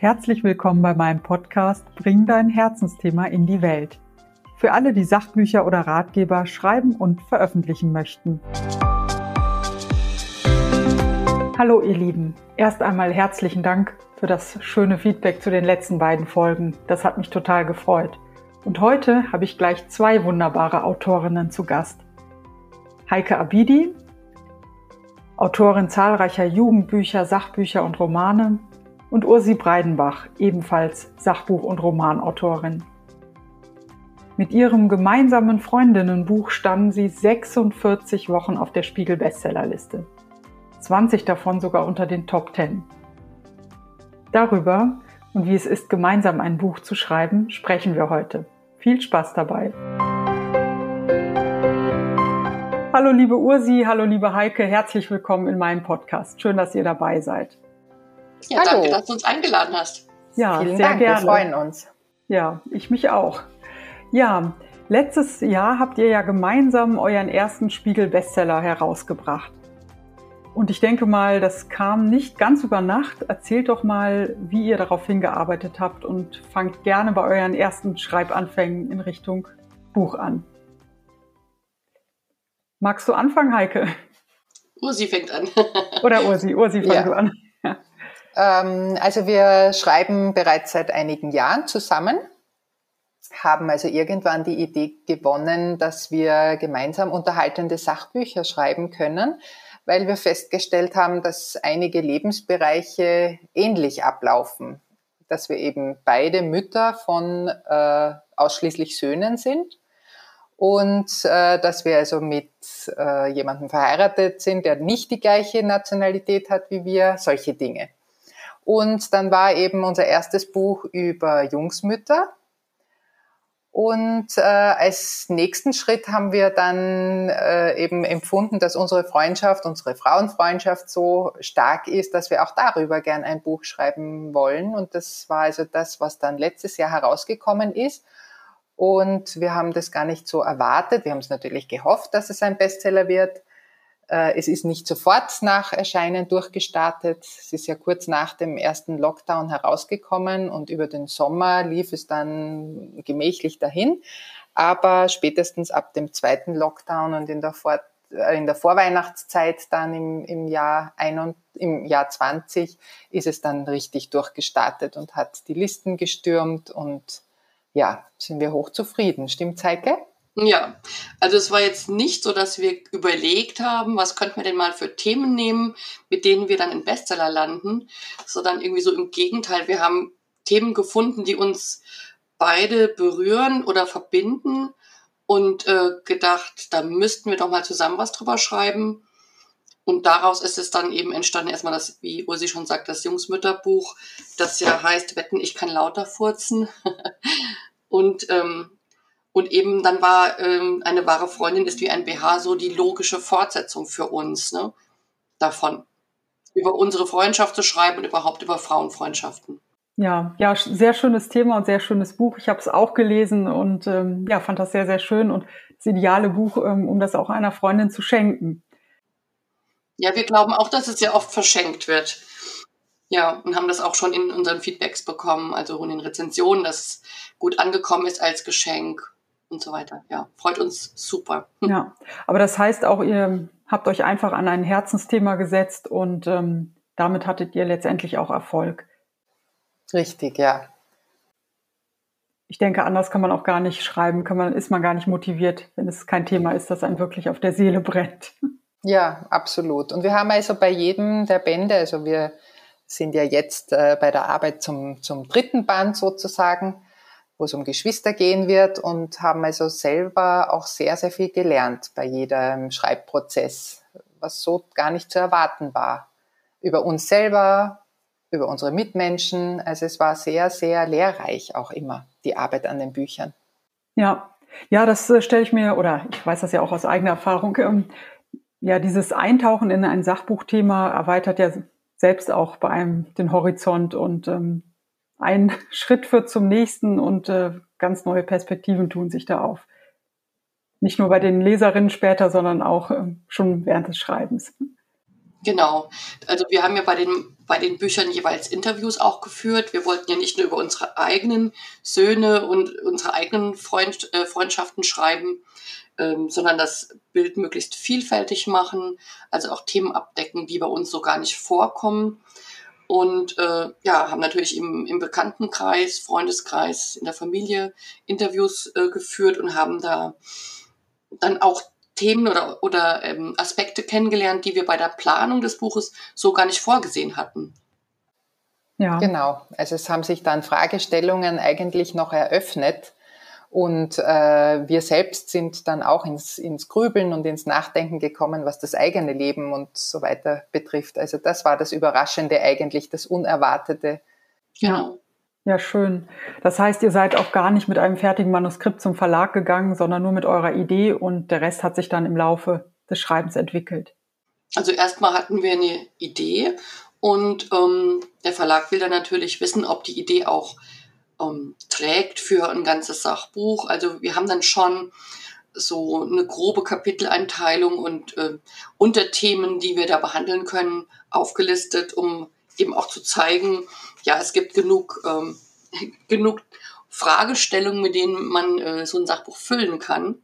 Herzlich willkommen bei meinem Podcast Bring dein Herzensthema in die Welt. Für alle, die Sachbücher oder Ratgeber schreiben und veröffentlichen möchten. Hallo ihr Lieben, erst einmal herzlichen Dank für das schöne Feedback zu den letzten beiden Folgen. Das hat mich total gefreut. Und heute habe ich gleich zwei wunderbare Autorinnen zu Gast. Heike Abidi, Autorin zahlreicher Jugendbücher, Sachbücher und Romane und Ursi Breidenbach, ebenfalls Sachbuch- und Romanautorin. Mit ihrem gemeinsamen Freundinnenbuch standen sie 46 Wochen auf der Spiegel-Bestsellerliste. 20 davon sogar unter den Top 10. Darüber und wie es ist, gemeinsam ein Buch zu schreiben, sprechen wir heute. Viel Spaß dabei! Hallo liebe Ursi, hallo liebe Heike, herzlich willkommen in meinem Podcast. Schön, dass ihr dabei seid. Ja, hallo. danke, dass du uns eingeladen hast. Ja, Vielen sehr Dank, gerne. wir freuen uns. Ja, ich mich auch. Ja, letztes Jahr habt ihr ja gemeinsam euren ersten Spiegel-Bestseller herausgebracht. Und ich denke mal, das kam nicht ganz über Nacht. Erzählt doch mal, wie ihr darauf hingearbeitet habt und fangt gerne bei euren ersten Schreibanfängen in Richtung Buch an. Magst du anfangen, Heike? Ursi fängt an. Oder Ursi, Ursi fang ja. du an. Ähm, also wir schreiben bereits seit einigen Jahren zusammen, haben also irgendwann die Idee gewonnen, dass wir gemeinsam unterhaltende Sachbücher schreiben können, weil wir festgestellt haben, dass einige Lebensbereiche ähnlich ablaufen, dass wir eben beide Mütter von äh, ausschließlich Söhnen sind und äh, dass wir also mit äh, jemandem verheiratet sind, der nicht die gleiche Nationalität hat wie wir, solche Dinge. Und dann war eben unser erstes Buch über Jungsmütter. Und äh, als nächsten Schritt haben wir dann äh, eben empfunden, dass unsere Freundschaft, unsere Frauenfreundschaft so stark ist, dass wir auch darüber gern ein Buch schreiben wollen. Und das war also das, was dann letztes Jahr herausgekommen ist. Und wir haben das gar nicht so erwartet. Wir haben es natürlich gehofft, dass es ein Bestseller wird. Äh, es ist nicht sofort nach Erscheinen durchgestartet. Es ist ja kurz nach dem ersten Lockdown herausgekommen und über den Sommer lief es dann gemächlich dahin. Aber spätestens ab dem zweiten Lockdown und in der, Vor äh, in der Vorweihnachtszeit dann im, im, Jahr ein im Jahr 20 ist es dann richtig durchgestartet und hat die Listen gestürmt und ja, sind wir hochzufrieden. Stimmt, Heike? Ja, also es war jetzt nicht so, dass wir überlegt haben, was könnten wir denn mal für Themen nehmen, mit denen wir dann in Bestseller landen, sondern irgendwie so im Gegenteil. Wir haben Themen gefunden, die uns beide berühren oder verbinden und äh, gedacht, da müssten wir doch mal zusammen was drüber schreiben. Und daraus ist es dann eben entstanden, erstmal das, wie Ursi schon sagt, das Jungsmütterbuch, das ja heißt, wetten, ich kann lauter furzen. und, ähm, und eben dann war ähm, eine wahre Freundin ist wie ein BH so die logische Fortsetzung für uns ne, davon. Über unsere Freundschaft zu schreiben und überhaupt über Frauenfreundschaften. Ja, ja, sehr schönes Thema und sehr schönes Buch. Ich habe es auch gelesen und ähm, ja, fand das sehr, sehr schön und das ideale Buch, ähm, um das auch einer Freundin zu schenken. Ja, wir glauben auch, dass es sehr oft verschenkt wird. Ja, und haben das auch schon in unseren Feedbacks bekommen, also in den Rezensionen, dass es gut angekommen ist als Geschenk und so weiter. Ja, freut uns super. Ja, aber das heißt auch, ihr habt euch einfach an ein Herzensthema gesetzt und ähm, damit hattet ihr letztendlich auch Erfolg. Richtig, ja. Ich denke, anders kann man auch gar nicht schreiben, kann man, ist man gar nicht motiviert, wenn es kein Thema ist, das einem wirklich auf der Seele brennt. Ja, absolut. Und wir haben also bei jedem der Bände, also wir sind ja jetzt äh, bei der Arbeit zum, zum dritten Band sozusagen, wo es um Geschwister gehen wird und haben also selber auch sehr, sehr viel gelernt bei jedem Schreibprozess, was so gar nicht zu erwarten war. Über uns selber, über unsere Mitmenschen. Also es war sehr, sehr lehrreich auch immer, die Arbeit an den Büchern. Ja, ja, das äh, stelle ich mir, oder ich weiß das ja auch aus eigener Erfahrung, ähm, ja, dieses Eintauchen in ein Sachbuchthema erweitert ja selbst auch bei einem den Horizont und ähm, ein Schritt führt zum nächsten und äh, ganz neue Perspektiven tun sich da auf. Nicht nur bei den Leserinnen später, sondern auch äh, schon während des Schreibens. Genau. Also wir haben ja bei den, bei den Büchern jeweils Interviews auch geführt. Wir wollten ja nicht nur über unsere eigenen Söhne und unsere eigenen Freund, äh, Freundschaften schreiben, ähm, sondern das Bild möglichst vielfältig machen, also auch Themen abdecken, die bei uns so gar nicht vorkommen. Und äh, ja, haben natürlich im, im Bekanntenkreis, Freundeskreis, in der Familie Interviews äh, geführt und haben da dann auch Themen oder, oder ähm, Aspekte kennengelernt, die wir bei der Planung des Buches so gar nicht vorgesehen hatten. Ja. Genau. Also es haben sich dann Fragestellungen eigentlich noch eröffnet. Und äh, wir selbst sind dann auch ins, ins Grübeln und ins Nachdenken gekommen, was das eigene Leben und so weiter betrifft. Also das war das Überraschende eigentlich, das Unerwartete. Genau. Ja, schön. Das heißt, ihr seid auch gar nicht mit einem fertigen Manuskript zum Verlag gegangen, sondern nur mit eurer Idee und der Rest hat sich dann im Laufe des Schreibens entwickelt. Also erstmal hatten wir eine Idee und ähm, der Verlag will dann natürlich wissen, ob die Idee auch ähm, trägt für ein ganzes Sachbuch. Also wir haben dann schon so eine grobe Kapiteleinteilung und äh, Unterthemen, die wir da behandeln können, aufgelistet, um eben auch zu zeigen, ja, es gibt genug, ähm, genug Fragestellungen, mit denen man äh, so ein Sachbuch füllen kann.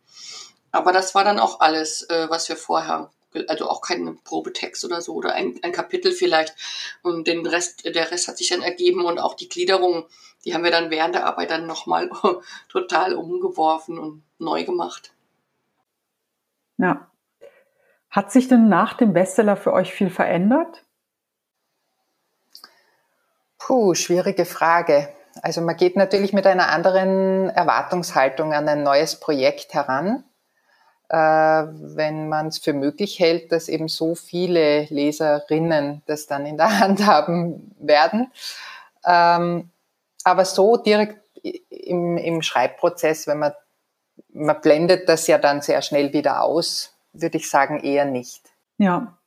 Aber das war dann auch alles, äh, was wir vorher, also auch kein Probetext oder so oder ein, ein Kapitel vielleicht. Und den Rest, der Rest hat sich dann ergeben und auch die Gliederung, die haben wir dann während der Arbeit dann nochmal total umgeworfen und neu gemacht. Ja. Hat sich denn nach dem Bestseller für euch viel verändert? Puh, schwierige Frage. Also man geht natürlich mit einer anderen Erwartungshaltung an ein neues Projekt heran, äh, wenn man es für möglich hält, dass eben so viele Leserinnen das dann in der Hand haben werden. Ähm, aber so direkt im, im Schreibprozess, wenn man, man blendet das ja dann sehr schnell wieder aus, würde ich sagen eher nicht. Ja,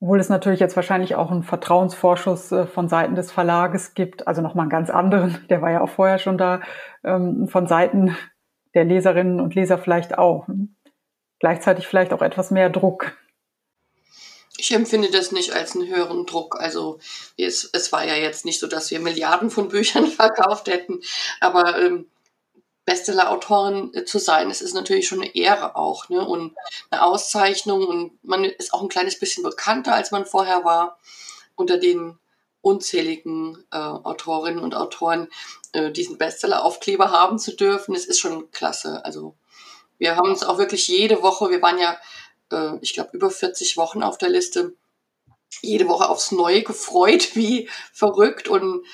obwohl es natürlich jetzt wahrscheinlich auch einen Vertrauensvorschuss äh, von Seiten des Verlages gibt, also nochmal einen ganz anderen, der war ja auch vorher schon da, ähm, von Seiten der Leserinnen und Leser vielleicht auch. Gleichzeitig vielleicht auch etwas mehr Druck. Ich empfinde das nicht als einen höheren Druck. Also es, es war ja jetzt nicht so, dass wir Milliarden von Büchern verkauft hätten, aber ähm, Bestseller-Autorin äh, zu sein, das ist natürlich schon eine Ehre auch, ne? Und eine Auszeichnung und man ist auch ein kleines bisschen bekannter, als man vorher war, unter den unzähligen äh, Autorinnen und Autoren äh, diesen Bestseller-Aufkleber haben zu dürfen. Das ist schon klasse. Also wir haben uns auch wirklich jede Woche, wir waren ja, äh, ich glaube, über 40 Wochen auf der Liste, jede Woche aufs Neue gefreut, wie verrückt und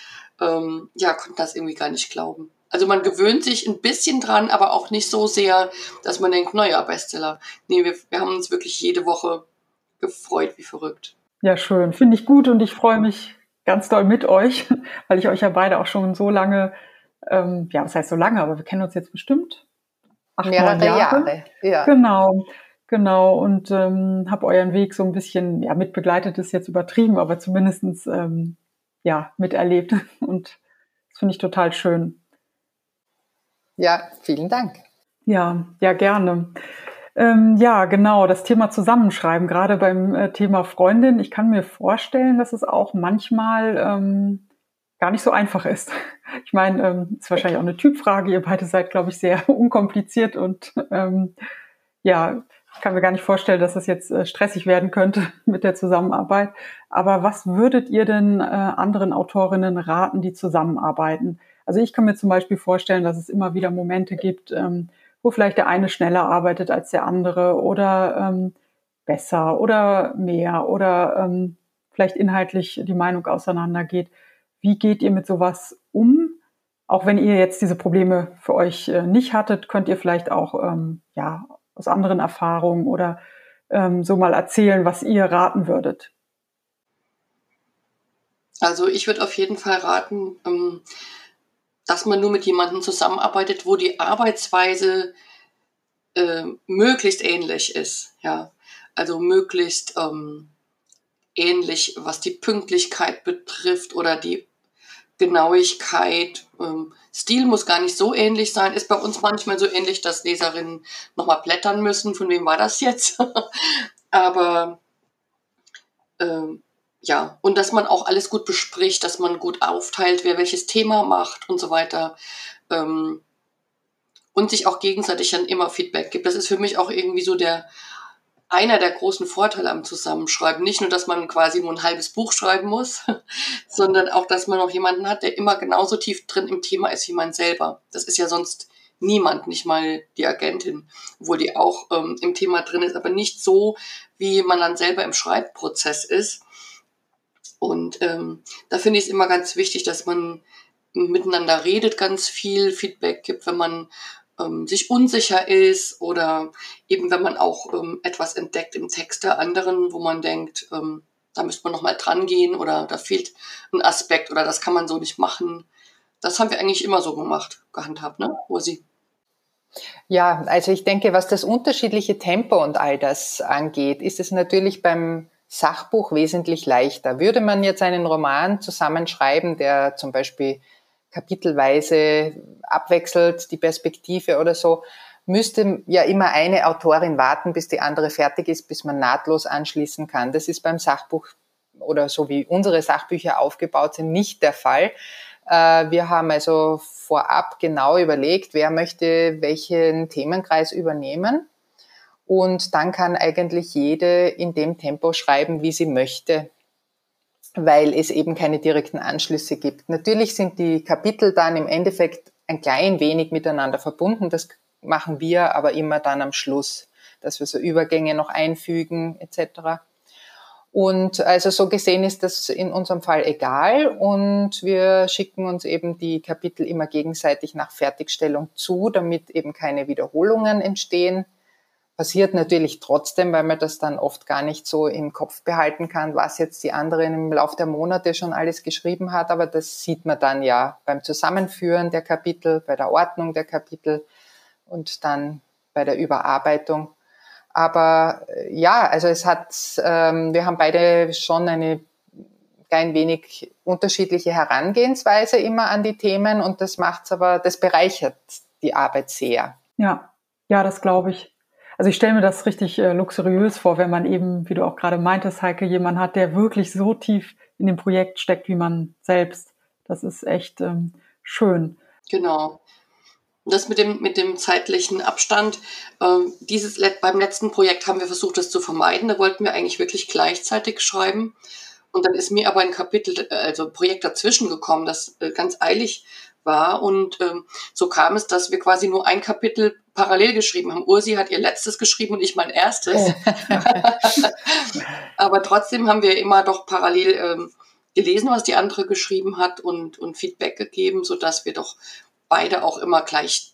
ähm, ja, konnte das irgendwie gar nicht glauben. Also man gewöhnt sich ein bisschen dran, aber auch nicht so sehr, dass man denkt, naja, Bestseller. Nee, wir, wir haben uns wirklich jede Woche gefreut, wie verrückt. Ja, schön. Finde ich gut und ich freue mich ganz doll mit euch, weil ich euch ja beide auch schon so lange, ähm, ja, was heißt so lange, aber wir kennen uns jetzt bestimmt acht, mehrere Jahre. Jahre. Ja. Genau. Genau, und ähm, habe euren Weg so ein bisschen, ja, mitbegleitet ist jetzt übertrieben, aber zumindestens ähm, ja, miterlebt. Und das finde ich total schön. Ja, vielen Dank. Ja, ja, gerne. Ähm, ja, genau, das Thema Zusammenschreiben, gerade beim äh, Thema Freundin. Ich kann mir vorstellen, dass es auch manchmal ähm, gar nicht so einfach ist. Ich meine, ähm, ist wahrscheinlich auch eine Typfrage. Ihr beide seid, glaube ich, sehr unkompliziert und ähm, ja, ich kann mir gar nicht vorstellen, dass das jetzt äh, stressig werden könnte mit der Zusammenarbeit. Aber was würdet ihr denn äh, anderen Autorinnen raten, die zusammenarbeiten? Also ich kann mir zum Beispiel vorstellen, dass es immer wieder Momente gibt, ähm, wo vielleicht der eine schneller arbeitet als der andere oder ähm, besser oder mehr oder ähm, vielleicht inhaltlich die Meinung auseinandergeht. Wie geht ihr mit sowas um? Auch wenn ihr jetzt diese Probleme für euch äh, nicht hattet, könnt ihr vielleicht auch ja aus anderen Erfahrungen oder ähm, so mal erzählen, was ihr raten würdet. Also ich würde auf jeden Fall raten, ähm, dass man nur mit jemandem zusammenarbeitet, wo die Arbeitsweise äh, möglichst ähnlich ist. Ja, also möglichst ähm, ähnlich, was die Pünktlichkeit betrifft oder die Genauigkeit. Ähm, Stil muss gar nicht so ähnlich sein. Ist bei uns manchmal so ähnlich, dass Leserinnen nochmal blättern müssen. Von wem war das jetzt? Aber Ähm, ja, und dass man auch alles gut bespricht, dass man gut aufteilt, wer welches Thema macht und so weiter. Ähm, und sich auch gegenseitig dann immer Feedback gibt. Das ist für mich auch irgendwie so der einer der großen Vorteile am Zusammenschreiben. Nicht nur, dass man quasi nur ein halbes Buch schreiben muss, sondern auch, dass man noch jemanden hat, der immer genauso tief drin im Thema ist wie man selber. Das ist ja sonst niemand, nicht mal die Agentin, obwohl die auch ähm, im Thema drin ist, aber nicht so, wie man dann selber im Schreibprozess ist. Und ähm, da finde ich es immer ganz wichtig, dass man miteinander redet, ganz viel Feedback gibt, wenn man ähm, sich unsicher ist oder eben wenn man auch ähm, etwas entdeckt im Text der anderen, wo man denkt, ähm, da müsste man nochmal dran gehen oder da fehlt ein Aspekt oder das kann man so nicht machen. Das haben wir eigentlich immer so gemacht, gehandhabt, ne, Rosi? Ja, also ich denke, was das unterschiedliche Tempo und all das angeht, ist es natürlich beim Sachbuch wesentlich leichter. Würde man jetzt einen Roman zusammenschreiben, der zum Beispiel kapitelweise abwechselt, die Perspektive oder so, müsste ja immer eine Autorin warten, bis die andere fertig ist, bis man nahtlos anschließen kann. Das ist beim Sachbuch oder so wie unsere Sachbücher aufgebaut sind, nicht der Fall. Äh, wir haben also vorab genau überlegt, wer möchte welchen Themenkreis übernehmen. Und dann kann eigentlich jede in dem Tempo schreiben, wie sie möchte weil es eben keine direkten Anschlüsse gibt. Natürlich sind die Kapitel dann im Endeffekt ein klein wenig miteinander verbunden. Das machen wir aber immer dann am Schluss, dass wir so Übergänge noch einfügen etc. Und also so gesehen ist das in unserem Fall egal und wir schicken uns eben die Kapitel immer gegenseitig nach Fertigstellung zu, damit eben keine Wiederholungen entstehen passiert natürlich trotzdem, weil man das dann oft gar nicht so im Kopf behalten kann, was jetzt die anderen im Laufe der Monate schon alles geschrieben hat. Aber das sieht man dann ja beim Zusammenführen der Kapitel, bei der Ordnung der Kapitel und dann bei der Überarbeitung. Aber äh, ja, also es hat, ähm, wir haben beide schon eine klein wenig unterschiedliche Herangehensweise immer an die Themen und das macht's aber, das bereichert die Arbeit sehr. Ja, ja, das glaube ich. Also ich stelle mir das richtig äh, luxuriös vor, wenn man eben, wie du auch gerade meintest, Heike, jemand hat, der wirklich so tief in dem Projekt steckt wie man selbst. Das ist echt ähm, schön. Genau. Das mit dem, mit dem zeitlichen Abstand, äh, dieses beim letzten Projekt haben wir versucht, das zu vermeiden. Da wollten wir eigentlich wirklich gleichzeitig schreiben. Und dann ist mir aber ein Kapitel, äh, also ein Projekt dazwischen gekommen, das äh, ganz eilig war. Und ähm, so kam es, dass wir quasi nur ein Kapitel parallel geschrieben haben. Ursi hat ihr letztes geschrieben und ich mein erstes. Aber trotzdem haben wir immer doch parallel ähm, gelesen, was die andere geschrieben hat und, und Feedback gegeben, sodass wir doch beide auch immer gleich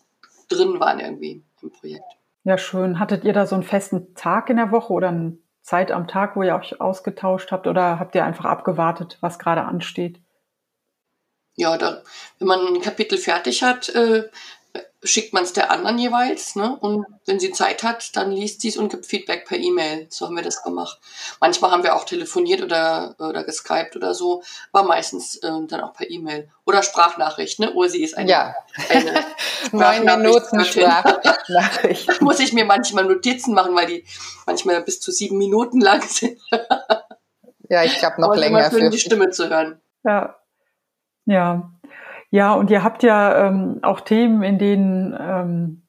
drin waren irgendwie im Projekt. Ja, schön. Hattet ihr da so einen festen Tag in der Woche oder eine Zeit am Tag, wo ihr euch ausgetauscht habt oder habt ihr einfach abgewartet, was gerade ansteht? Ja, da, wenn man ein Kapitel fertig hat, äh, schickt man es der anderen jeweils. Ne? Und wenn sie Zeit hat, dann liest sie es und gibt Feedback per E-Mail. So haben wir das gemacht. Manchmal haben wir auch telefoniert oder, oder geskypt oder so, war meistens äh, dann auch per E-Mail. Oder Sprachnachricht, ne? Ursi ist eine, ja. eine Neun Minuten Sprachnachricht. da muss ich mir manchmal Notizen machen, weil die manchmal bis zu sieben Minuten lang sind. ja, ich glaube noch Aber länger. Für die Stimme zu hören. Ja. Ja, ja, und ihr habt ja ähm, auch Themen, in denen ähm,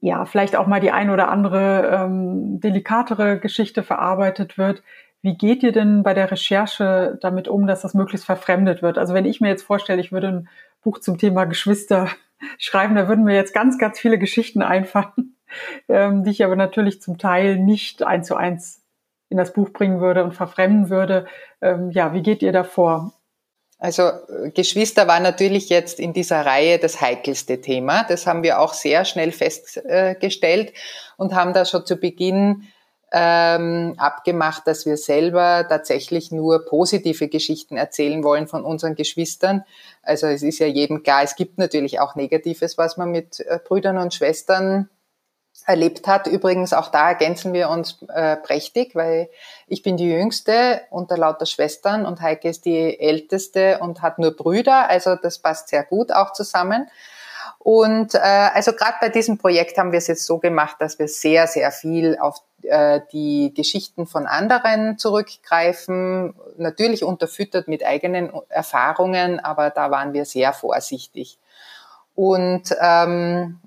ja vielleicht auch mal die ein oder andere ähm, delikatere Geschichte verarbeitet wird. Wie geht ihr denn bei der Recherche damit um, dass das möglichst verfremdet wird? Also wenn ich mir jetzt vorstelle, ich würde ein Buch zum Thema Geschwister schreiben, da würden mir jetzt ganz, ganz viele Geschichten einfallen, ähm, die ich aber natürlich zum Teil nicht eins zu eins in das Buch bringen würde und verfremden würde. Ähm, ja, wie geht ihr davor? Also äh, Geschwister war natürlich jetzt in dieser Reihe das heikelste Thema. Das haben wir auch sehr schnell festgestellt und haben da schon zu Beginn ähm, abgemacht, dass wir selber tatsächlich nur positive Geschichten erzählen wollen von unseren Geschwistern. Also es ist ja jedem klar, es gibt natürlich auch Negatives, was man mit äh, Brüdern und Schwestern erlebt hat. Übrigens auch da ergänzen wir uns äh, prächtig, weil ich bin die Jüngste unter lauter Schwestern und Heike ist die Älteste und hat nur Brüder. Also das passt sehr gut auch zusammen. Und äh, also gerade bei diesem Projekt haben wir es jetzt so gemacht, dass wir sehr, sehr viel auf äh, die Geschichten von anderen zurückgreifen, natürlich unterfüttert mit eigenen Erfahrungen, aber da waren wir sehr vorsichtig. Und ähm,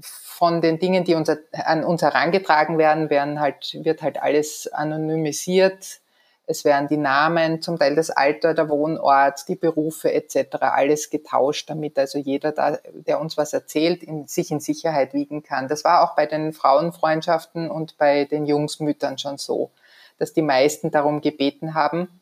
von den Dingen, die uns, an uns herangetragen werden, werden halt, wird halt alles anonymisiert. Es werden die Namen, zum Teil das Alter, der Wohnort, die Berufe etc. alles getauscht, damit also jeder, da, der uns was erzählt, in, sich in Sicherheit wiegen kann. Das war auch bei den Frauenfreundschaften und bei den Jungsmüttern schon so, dass die meisten darum gebeten haben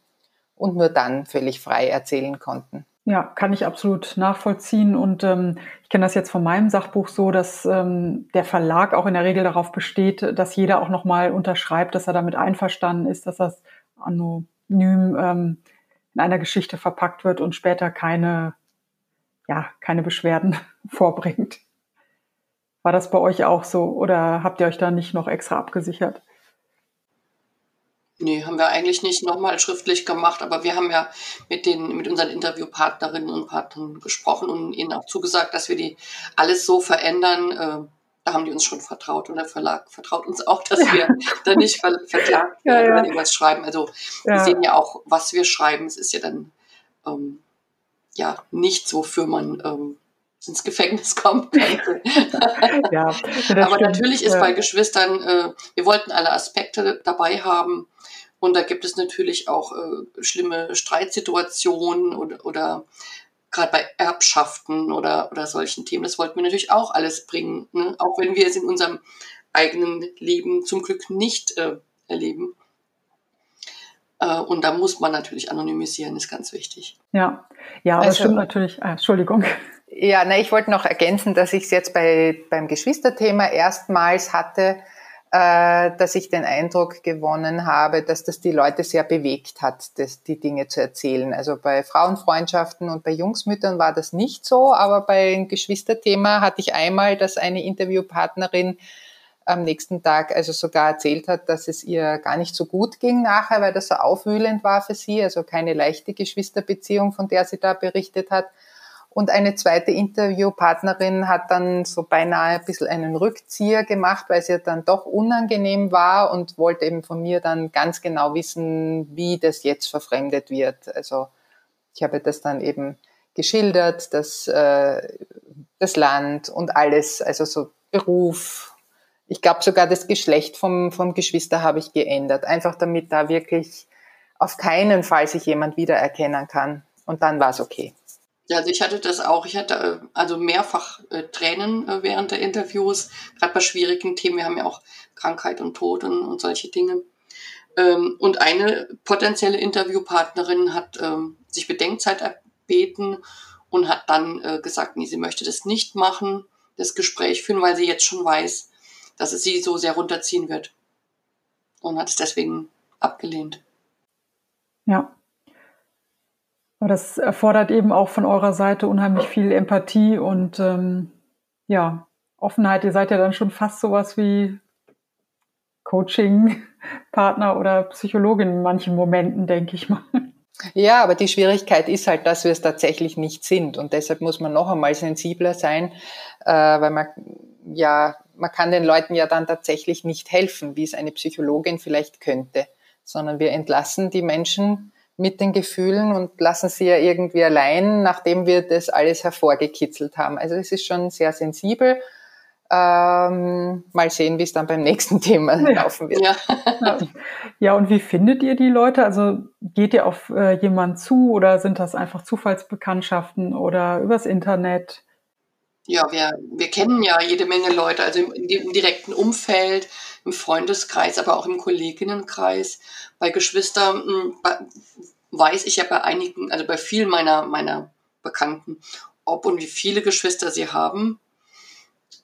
und nur dann völlig frei erzählen konnten. Ja, kann ich absolut nachvollziehen. Und ähm, ich kenne das jetzt von meinem Sachbuch so, dass ähm, der Verlag auch in der Regel darauf besteht, dass jeder auch nochmal unterschreibt, dass er damit einverstanden ist, dass das anonym ähm, in einer Geschichte verpackt wird und später keine, ja, keine Beschwerden vorbringt. War das bei euch auch so oder habt ihr euch da nicht noch extra abgesichert? Nee, haben wir eigentlich nicht nochmal schriftlich gemacht, aber wir haben ja mit den, mit unseren Interviewpartnerinnen und Partnern gesprochen und ihnen auch zugesagt, dass wir die alles so verändern. Äh, da haben die uns schon vertraut und der Verlag vertraut uns auch, dass wir da nicht ver verklagt werden, ja, ja. wenn wir was schreiben. Also ja. wir sehen ja auch, was wir schreiben. Es ist ja dann ähm, ja nichts, wofür man ähm, ins Gefängnis kommen könnte. ja, Aber stimmt. natürlich ist bei Geschwistern, äh, wir wollten alle Aspekte dabei haben und da gibt es natürlich auch äh, schlimme Streitsituationen oder, oder gerade bei Erbschaften oder, oder solchen Themen. Das wollten wir natürlich auch alles bringen, ne? auch wenn wir es in unserem eigenen Leben zum Glück nicht äh, erleben. Äh, und da muss man natürlich anonymisieren, ist ganz wichtig. Ja, ja, aber also, stimmt natürlich. Ah, Entschuldigung. Ja, na, ich wollte noch ergänzen, dass ich es jetzt bei, beim Geschwisterthema erstmals hatte, äh, dass ich den Eindruck gewonnen habe, dass das die Leute sehr bewegt hat, das, die Dinge zu erzählen. Also bei Frauenfreundschaften und bei Jungsmüttern war das nicht so, aber bei Geschwisterthema hatte ich einmal, dass eine Interviewpartnerin am nächsten Tag also sogar erzählt hat, dass es ihr gar nicht so gut ging nachher, weil das so aufwühlend war für sie, also keine leichte Geschwisterbeziehung, von der sie da berichtet hat. Und eine zweite Interviewpartnerin hat dann so beinahe ein bisschen einen Rückzieher gemacht, weil es ihr dann doch unangenehm war und wollte eben von mir dann ganz genau wissen, wie das jetzt verfremdet wird. Also ich habe das dann eben geschildert, das, äh, das Land und alles, also so Beruf. Ich glaube sogar das Geschlecht vom, vom Geschwister habe ich geändert, einfach damit da wirklich auf keinen Fall sich jemand wiedererkennen kann. Und dann war es okay. Ja, also ich hatte das auch. Ich hatte äh, also mehrfach äh, Tränen äh, während der Interviews, gerade bei schwierigen Themen. Wir haben ja auch Krankheit und Tod und, und solche Dinge. Ähm, und eine potenzielle Interviewpartnerin hat ähm, sich Bedenkzeit erbeten und hat dann äh, gesagt, nee, sie möchte das nicht machen, das Gespräch führen, weil sie jetzt schon weiß, dass es sie so sehr runterziehen wird. Und hat es deswegen abgelehnt. Ja, aber das erfordert eben auch von eurer Seite unheimlich viel Empathie und ähm, ja, Offenheit. Ihr seid ja dann schon fast sowas wie Coaching-Partner oder Psychologin in manchen Momenten, denke ich mal. Ja, aber die Schwierigkeit ist halt, dass wir es tatsächlich nicht sind. Und deshalb muss man noch einmal sensibler sein, äh, weil man ja, man kann den Leuten ja dann tatsächlich nicht helfen, wie es eine Psychologin vielleicht könnte, sondern wir entlassen die Menschen mit den Gefühlen und lassen sie ja irgendwie allein, nachdem wir das alles hervorgekitzelt haben. Also es ist schon sehr sensibel. Ähm, mal sehen, wie es dann beim nächsten Thema ja. laufen wird. Ja. ja, und wie findet ihr die Leute? Also geht ihr auf äh, jemanden zu oder sind das einfach Zufallsbekanntschaften oder übers Internet? Ja, wir, wir kennen ja jede Menge Leute, also im, im direkten Umfeld, im Freundeskreis, aber auch im Kolleginnenkreis. Bei Geschwistern hm, weiß ich ja bei einigen, also bei vielen meiner, meiner Bekannten, ob und wie viele Geschwister sie haben.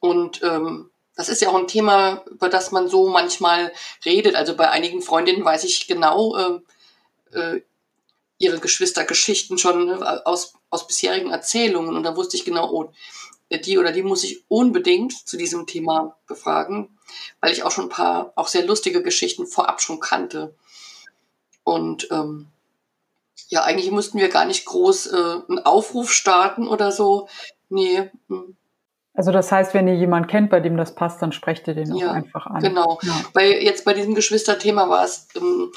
Und ähm, das ist ja auch ein Thema, über das man so manchmal redet. Also bei einigen Freundinnen weiß ich genau äh, äh, ihre Geschwistergeschichten schon äh, aus, aus bisherigen Erzählungen. Und da wusste ich genau, oh, die oder die muss ich unbedingt zu diesem Thema befragen, weil ich auch schon ein paar auch sehr lustige Geschichten vorab schon kannte. Und ähm, ja, eigentlich mussten wir gar nicht groß äh, einen Aufruf starten oder so. Nee. Hm. Also das heißt, wenn ihr jemanden kennt, bei dem das passt, dann sprecht ihr den auch einfach an. Genau. Ja. Bei, jetzt bei diesem Geschwisterthema war es ähm,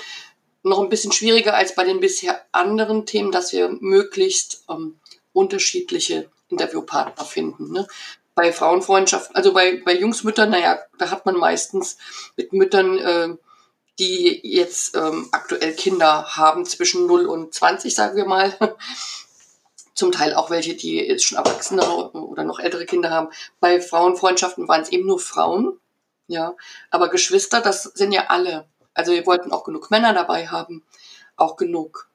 noch ein bisschen schwieriger als bei den bisher anderen Themen, dass wir möglichst ähm, unterschiedliche Interviewpartner finden. Ne? Bei Frauenfreundschaften, also bei, bei Jungsmüttern, naja, da hat man meistens mit Müttern, äh, die jetzt ähm, aktuell Kinder haben zwischen 0 und 20, sagen wir mal. Zum Teil auch welche, die jetzt schon Erwachsene oder noch ältere Kinder haben. Bei Frauenfreundschaften waren es eben nur Frauen. Ja, aber Geschwister, das sind ja alle. Also wir wollten auch genug Männer dabei haben, auch genug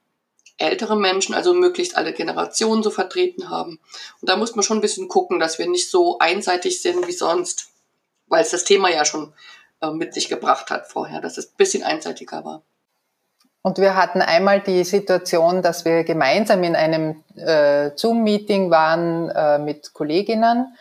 ältere Menschen, also möglichst alle Generationen so vertreten haben. Und da muss man schon ein bisschen gucken, dass wir nicht so einseitig sind wie sonst, weil es das Thema ja schon äh, mit sich gebracht hat vorher, dass es ein bisschen einseitiger war. Und wir hatten einmal die Situation, dass wir gemeinsam in einem äh, Zoom-Meeting waren äh, mit Kolleginnen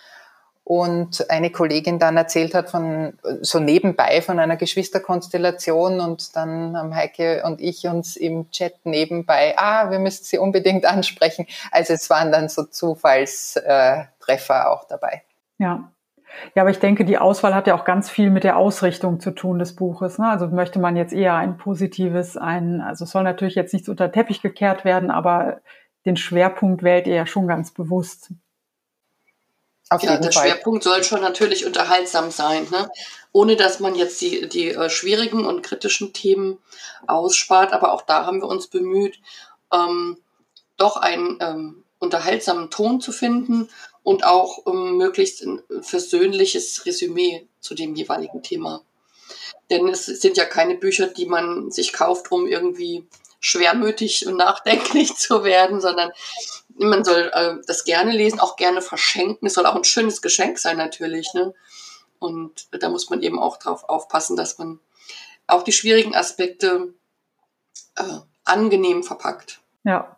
und eine Kollegin dann erzählt hat von so nebenbei von einer Geschwisterkonstellation und dann haben Heike und ich uns im Chat nebenbei, ah, wir müssen sie unbedingt ansprechen. Also es waren dann so Zufallstreffer auch dabei. Ja. Ja, aber ich denke, die Auswahl hat ja auch ganz viel mit der Ausrichtung zu tun des Buches. Ne? Also möchte man jetzt eher ein positives, ein, also es soll natürlich jetzt nicht unter Teppich gekehrt werden, aber den Schwerpunkt wählt ihr ja schon ganz bewusst. Auf ja, der Fall. Schwerpunkt soll schon natürlich unterhaltsam sein, ne? ohne dass man jetzt die, die äh, schwierigen und kritischen Themen ausspart. Aber auch da haben wir uns bemüht, ähm, doch einen ähm, unterhaltsamen Ton zu finden und auch ähm, möglichst ein versöhnliches Resümee zu dem jeweiligen Thema. Denn es sind ja keine Bücher, die man sich kauft, um irgendwie schwermütig und nachdenklich zu werden, sondern man soll äh, das gerne lesen, auch gerne verschenken. Es soll auch ein schönes Geschenk sein natürlich. Ne? Und da muss man eben auch darauf aufpassen, dass man auch die schwierigen Aspekte äh, angenehm verpackt. Ja.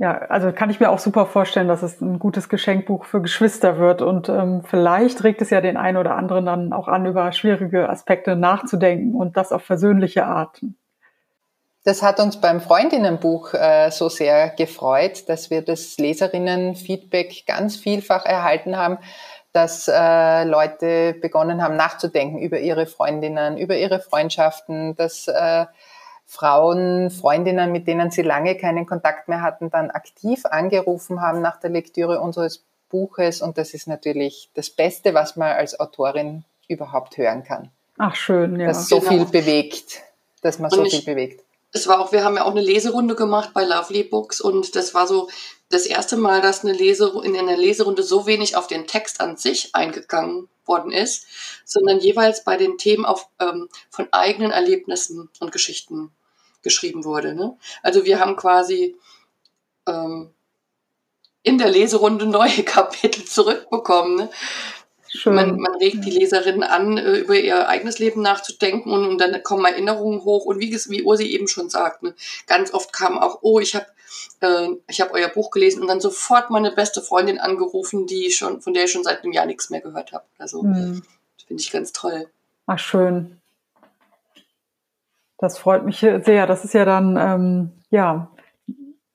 Ja, also kann ich mir auch super vorstellen, dass es ein gutes Geschenkbuch für Geschwister wird. Und ähm, vielleicht regt es ja den einen oder anderen dann auch an, über schwierige Aspekte nachzudenken und das auf versöhnliche Arten. Das hat uns beim Freundinnenbuch äh, so sehr gefreut, dass wir das Leserinnenfeedback ganz vielfach erhalten haben, dass äh, Leute begonnen haben nachzudenken über ihre Freundinnen, über ihre Freundschaften, dass äh, Frauen, Freundinnen, mit denen sie lange keinen Kontakt mehr hatten, dann aktiv angerufen haben nach der Lektüre unseres Buches. Und das ist natürlich das Beste, was man als Autorin überhaupt hören kann. Ach schön, ja. Dass so genau. viel bewegt, dass man Und so viel bewegt es war auch, wir haben ja auch eine Leserunde gemacht bei Lovely Books und das war so das erste Mal, dass eine Lese, in einer Leserunde so wenig auf den Text an sich eingegangen worden ist, sondern jeweils bei den Themen auf, ähm, von eigenen Erlebnissen und Geschichten geschrieben wurde. Ne? Also wir haben quasi ähm, in der Leserunde neue Kapitel zurückbekommen. Ne? Schön. Man, man regt die Leserinnen an, äh, über ihr eigenes Leben nachzudenken und, und dann kommen Erinnerungen hoch. Und wie, wie Ursi eben schon sagt, ne, ganz oft kam auch, oh, ich habe äh, ich hab euer Buch gelesen und dann sofort meine beste Freundin angerufen, die schon, von der ich schon seit einem Jahr nichts mehr gehört habe. Also mhm. finde ich ganz toll. Ach, schön. Das freut mich sehr. Das ist ja dann, ähm, ja,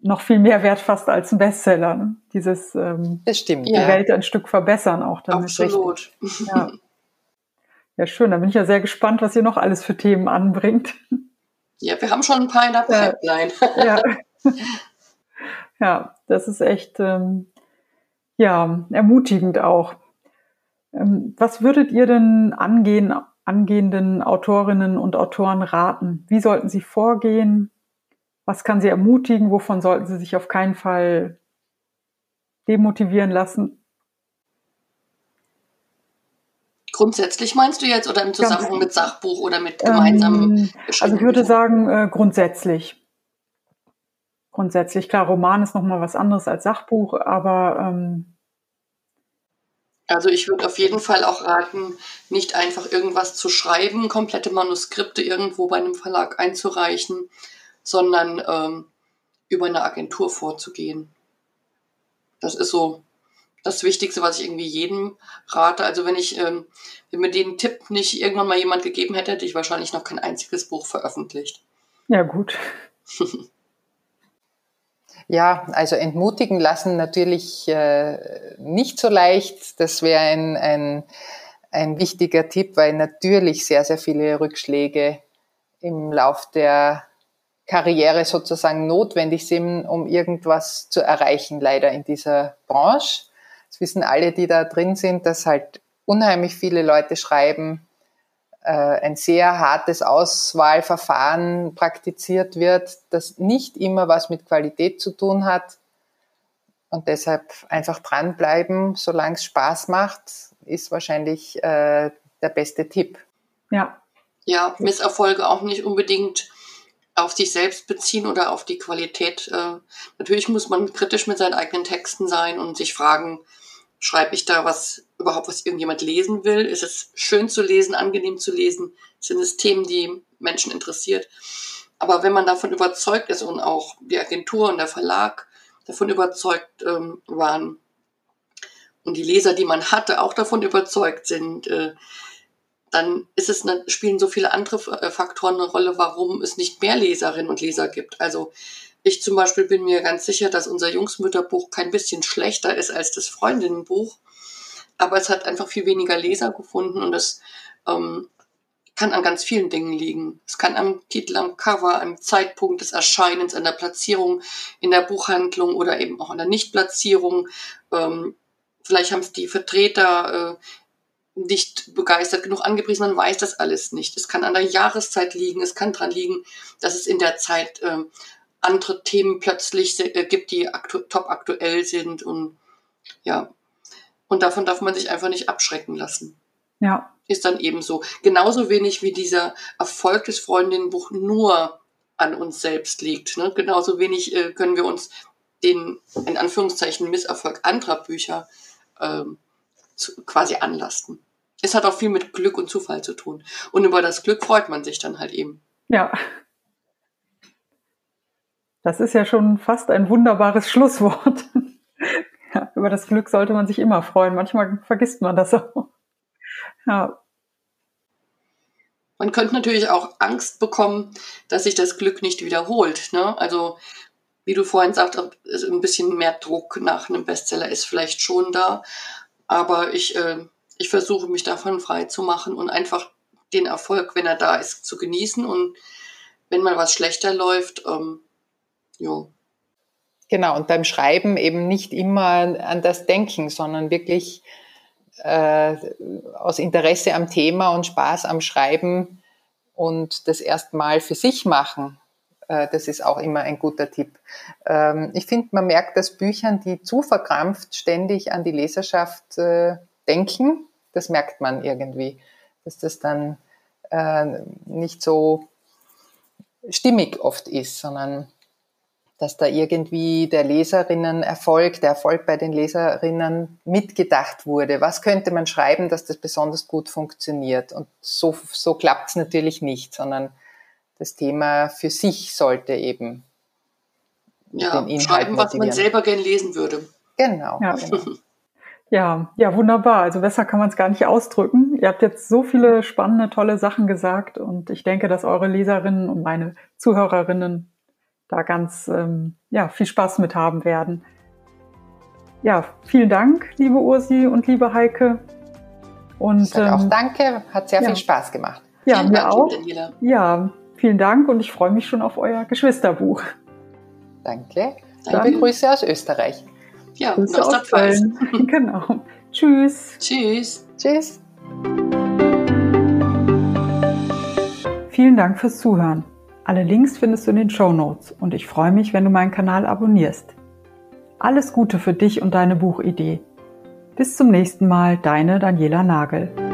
noch viel mehr wert fast als ein Bestseller. Ne? Dieses ähm, das stimmt, die ja. Welt ein Stück verbessern auch damit. Absolut. Ja. ja, schön. Da bin ich ja sehr gespannt, was ihr noch alles für Themen anbringt. Ja, wir haben schon ein paar in der Pipeline. Ja, ja. das ist echt ähm, ja, ermutigend auch. Ähm, was würdet ihr denn angehen, angehenden Autorinnen und Autoren raten? Wie sollten sie vorgehen? Was kann sie ermutigen? Wovon sollten sie sich auf keinen Fall demotivieren lassen? Grundsätzlich meinst du jetzt oder im Zusammenhang mit Sachbuch oder mit gemeinsamen ähm, Also ich würde sagen äh, grundsätzlich. Grundsätzlich, klar, Roman ist nochmal was anderes als Sachbuch, aber ähm, also ich würde auf jeden Fall auch raten, nicht einfach irgendwas zu schreiben, komplette Manuskripte irgendwo bei einem Verlag einzureichen, sondern ähm, über eine Agentur vorzugehen. Das ist so das Wichtigste, was ich irgendwie jedem rate. Also wenn ich, ähm, wenn mir den Tipp nicht irgendwann mal jemand gegeben hätte, hätte ich wahrscheinlich noch kein einziges Buch veröffentlicht. Ja, gut. Ja, also entmutigen lassen natürlich äh, nicht so leicht. Das wäre ein, ein, ein wichtiger Tipp, weil natürlich sehr, sehr viele Rückschläge im Lauf der Karriere sozusagen notwendig sind, um irgendwas zu erreichen, leider in dieser Branche. Das wissen alle, die da drin sind, dass halt unheimlich viele Leute schreiben, äh, ein sehr hartes Auswahlverfahren praktiziert wird, das nicht immer was mit Qualität zu tun hat. Und deshalb einfach dranbleiben, solange es Spaß macht, ist wahrscheinlich äh, der beste Tipp. Ja. Ja, Misserfolge auch nicht unbedingt auf sich selbst beziehen oder auf die Qualität. Äh, natürlich muss man kritisch mit seinen eigenen Texten sein und sich fragen, schreibe ich da was überhaupt, was irgendjemand lesen will? Ist es schön zu lesen, angenehm zu lesen? Sind es Themen, die Menschen interessiert? Aber wenn man davon überzeugt ist und auch die Agentur und der Verlag davon überzeugt ähm, waren und die Leser, die man hatte, auch davon überzeugt sind, äh, dann ist es, spielen so viele andere äh, Faktoren eine Rolle, warum es nicht mehr Leserinnen und Leser gibt. Also ich zum Beispiel bin mir ganz sicher, dass unser Jungsmütterbuch kein bisschen schlechter ist als das Freundinnenbuch, aber es hat einfach viel weniger Leser gefunden und das ähm, kann an ganz vielen Dingen liegen. Es kann am Titel, am Cover, am Zeitpunkt des Erscheinens, an der Platzierung in der Buchhandlung oder eben auch an der Nichtplatzierung. Ähm, vielleicht haben es die Vertreter äh, nicht begeistert genug angepriesen, man weiß das alles nicht. Es kann an der Jahreszeit liegen, es kann dran liegen, dass es in der Zeit äh, andere Themen plötzlich äh, gibt, die top aktuell sind und ja. Und davon darf man sich einfach nicht abschrecken lassen. Ja. Ist dann eben so. Genauso wenig wie dieser Erfolg des Freundinnenbuch nur an uns selbst liegt. Ne? Genauso wenig äh, können wir uns den, in Anführungszeichen, Misserfolg anderer Bücher ähm, quasi anlasten. Es hat auch viel mit Glück und Zufall zu tun. Und über das Glück freut man sich dann halt eben. Ja, das ist ja schon fast ein wunderbares Schlusswort. ja, über das Glück sollte man sich immer freuen. Manchmal vergisst man das auch. Ja. Man könnte natürlich auch Angst bekommen, dass sich das Glück nicht wiederholt. Ne? Also, wie du vorhin sagst, ein bisschen mehr Druck nach einem Bestseller ist vielleicht schon da. Aber ich, äh, ich versuche mich davon frei zu machen und einfach den Erfolg, wenn er da ist, zu genießen. Und wenn mal was schlechter läuft, ähm, ja. Genau, und beim Schreiben eben nicht immer an das Denken, sondern wirklich äh, aus Interesse am Thema und Spaß am Schreiben und das erstmal für sich machen. Äh, das ist auch immer ein guter Tipp. Ähm, ich finde, man merkt dass Büchern, die zu verkrampft ständig an die Leserschaft äh, denken, das merkt man irgendwie, dass das dann äh, nicht so stimmig oft ist, sondern dass da irgendwie der Leserinnen-Erfolg, der Erfolg bei den Leserinnen mitgedacht wurde. Was könnte man schreiben, dass das besonders gut funktioniert? Und so, so klappt es natürlich nicht, sondern das Thema für sich sollte eben ja, den Inhalt schreiben, was man selber gern lesen würde. Genau. Ja. genau. Ja, ja, wunderbar. Also besser kann man es gar nicht ausdrücken. Ihr habt jetzt so viele spannende, tolle Sachen gesagt und ich denke, dass eure Leserinnen und meine Zuhörerinnen da ganz ähm, ja, viel Spaß mit haben werden. Ja, vielen Dank, liebe Ursi und liebe Heike. Und ähm, auch danke, hat sehr ja. viel Spaß gemacht. Ja, vielen mir Dank, auch. Ja, vielen Dank und ich freue mich schon auf euer Geschwisterbuch. Danke. Dann, Liebe Grüße aus Österreich. Ja, Grüße aus Köln. genau. Tschüss. Tschüss. Tschüss. Vielen Dank fürs Zuhören. Alle Links findest du in den Show Notes und ich freue mich, wenn du meinen Kanal abonnierst. Alles Gute für dich und deine Buchidee. Bis zum nächsten Mal, deine Daniela Nagel.